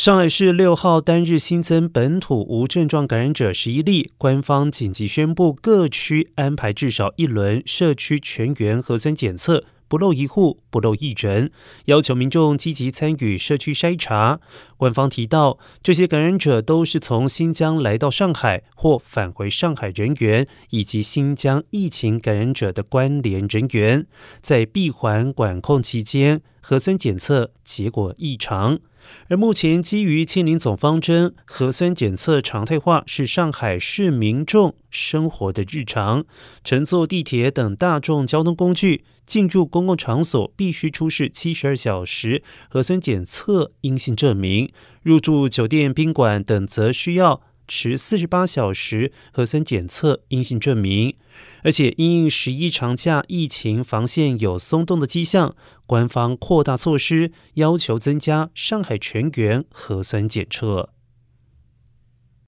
上海市六号单日新增本土无症状感染者十一例，官方紧急宣布各区安排至少一轮社区全员核酸检测，不漏一户，不漏一人，要求民众积极参与社区筛查。官方提到，这些感染者都是从新疆来到上海或返回上海人员，以及新疆疫情感染者的关联人员，在闭环管控期间核酸检测结果异常。而目前，基于“清零总方针”，核酸检测常态化是上海市民众生活的日常。乘坐地铁等大众交通工具进入公共场所，必须出示七十二小时核酸检测阴性证明；入住酒店、宾馆等，则需要持四十八小时核酸检测阴性证明。而且，因应十一长假疫情防线有松动的迹象，官方扩大措施，要求增加上海全员核酸检测。